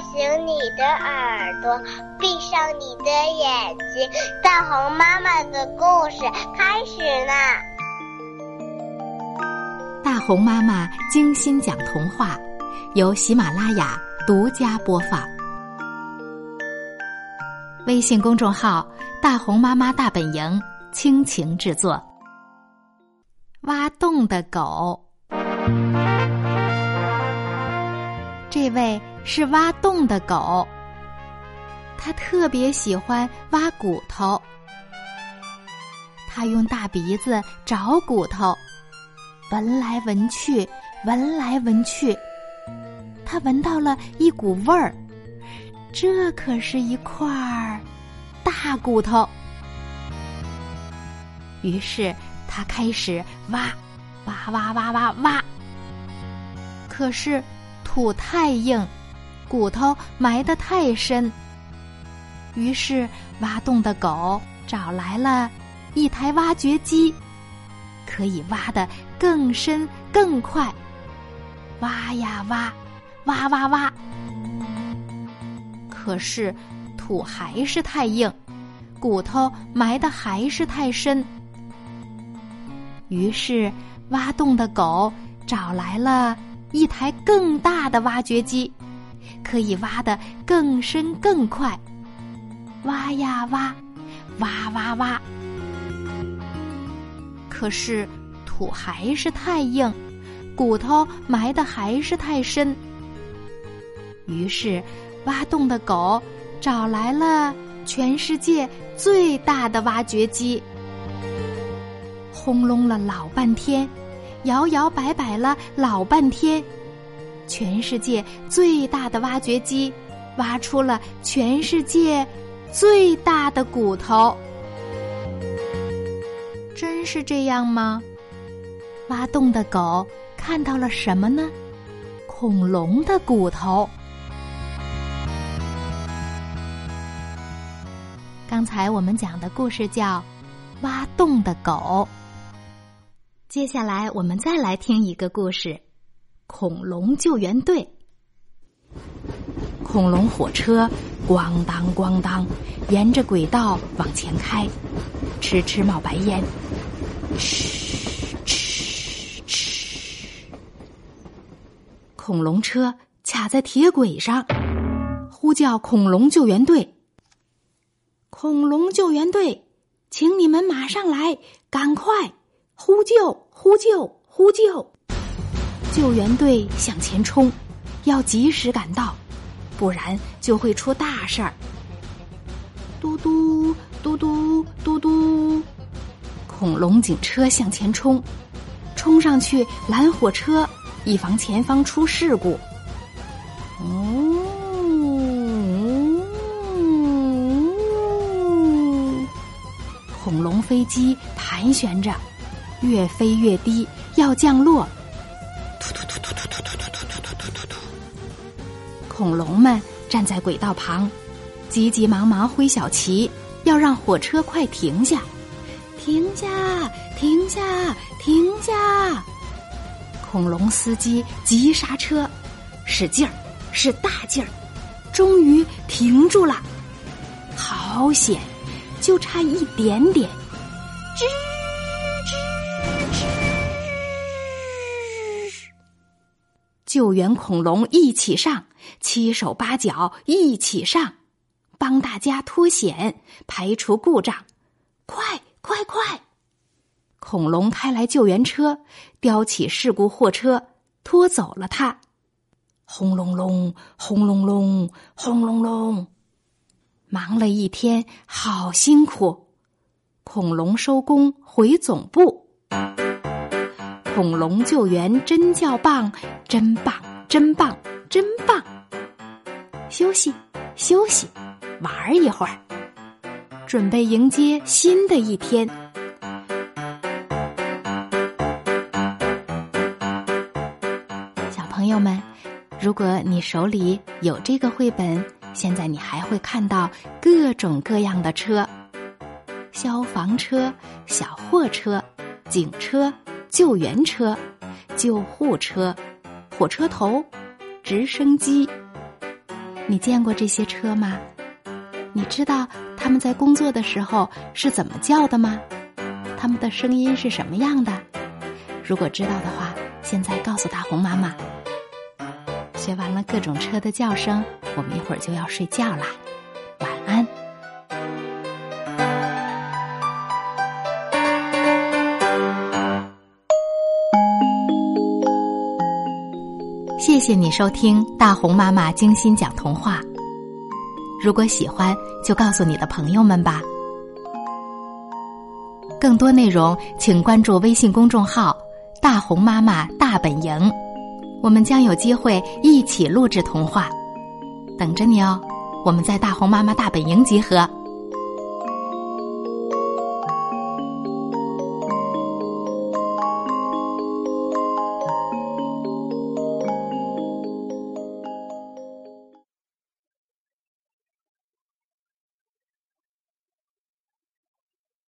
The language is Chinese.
醒你的耳朵，闭上你的眼睛。大红妈妈的故事开始啦！大红妈妈精心讲童话，由喜马拉雅独家播放。微信公众号“大红妈妈大本营”倾情制作。挖洞的狗。这位是挖洞的狗，它特别喜欢挖骨头。它用大鼻子找骨头，闻来闻去，闻来闻去，它闻到了一股味儿，这可是一块儿大骨头。于是它开始挖，挖挖挖挖挖。可是。土太硬，骨头埋得太深。于是挖洞的狗找来了一台挖掘机，可以挖得更深更快。挖呀挖，挖挖挖。可是土还是太硬，骨头埋得还是太深。于是挖洞的狗找来了。一台更大的挖掘机，可以挖得更深更快。挖呀挖，挖挖挖。可是土还是太硬，骨头埋得还是太深。于是，挖洞的狗找来了全世界最大的挖掘机，轰隆了老半天。摇摇摆摆了老半天，全世界最大的挖掘机挖出了全世界最大的骨头。真是这样吗？挖洞的狗看到了什么呢？恐龙的骨头。刚才我们讲的故事叫《挖洞的狗》。接下来，我们再来听一个故事：恐龙救援队。恐龙火车咣当咣当，沿着轨道往前开，哧哧冒白烟，哧哧哧。恐龙车卡在铁轨上，呼叫恐龙救援队。恐龙救援队，请你们马上来，赶快！呼救！呼救！呼救！救援队向前冲，要及时赶到，不然就会出大事儿。嘟嘟嘟嘟嘟嘟，恐龙警车向前冲，冲上去拦火车，以防前方出事故。哦，恐龙飞机盘旋着。越飞越低，要降落。恐龙们站在轨道旁，急急忙忙挥小旗，要让火车快停下！停下！停下！停下！恐龙司机急刹车，使劲儿，使大劲儿，终于停住了。好险，就差一点点。吱。救援恐龙一起上，七手八脚一起上，帮大家脱险，排除故障。快快快！恐龙开来救援车，叼起事故货车，拖走了它。轰隆隆，轰隆隆，轰隆隆，忙了一天，好辛苦。恐龙收工回总部。恐龙救援真叫棒，真棒，真棒，真棒！休息，休息，玩一会儿，准备迎接新的一天。小朋友们，如果你手里有这个绘本，现在你还会看到各种各样的车：消防车、小货车、警车。救援车、救护车、火车头、直升机。你见过这些车吗？你知道他们在工作的时候是怎么叫的吗？他们的声音是什么样的？如果知道的话，现在告诉大红妈妈。学完了各种车的叫声，我们一会儿就要睡觉啦，谢谢你收听大红妈妈精心讲童话。如果喜欢，就告诉你的朋友们吧。更多内容，请关注微信公众号“大红妈妈大本营”，我们将有机会一起录制童话，等着你哦。我们在大红妈妈大本营集合。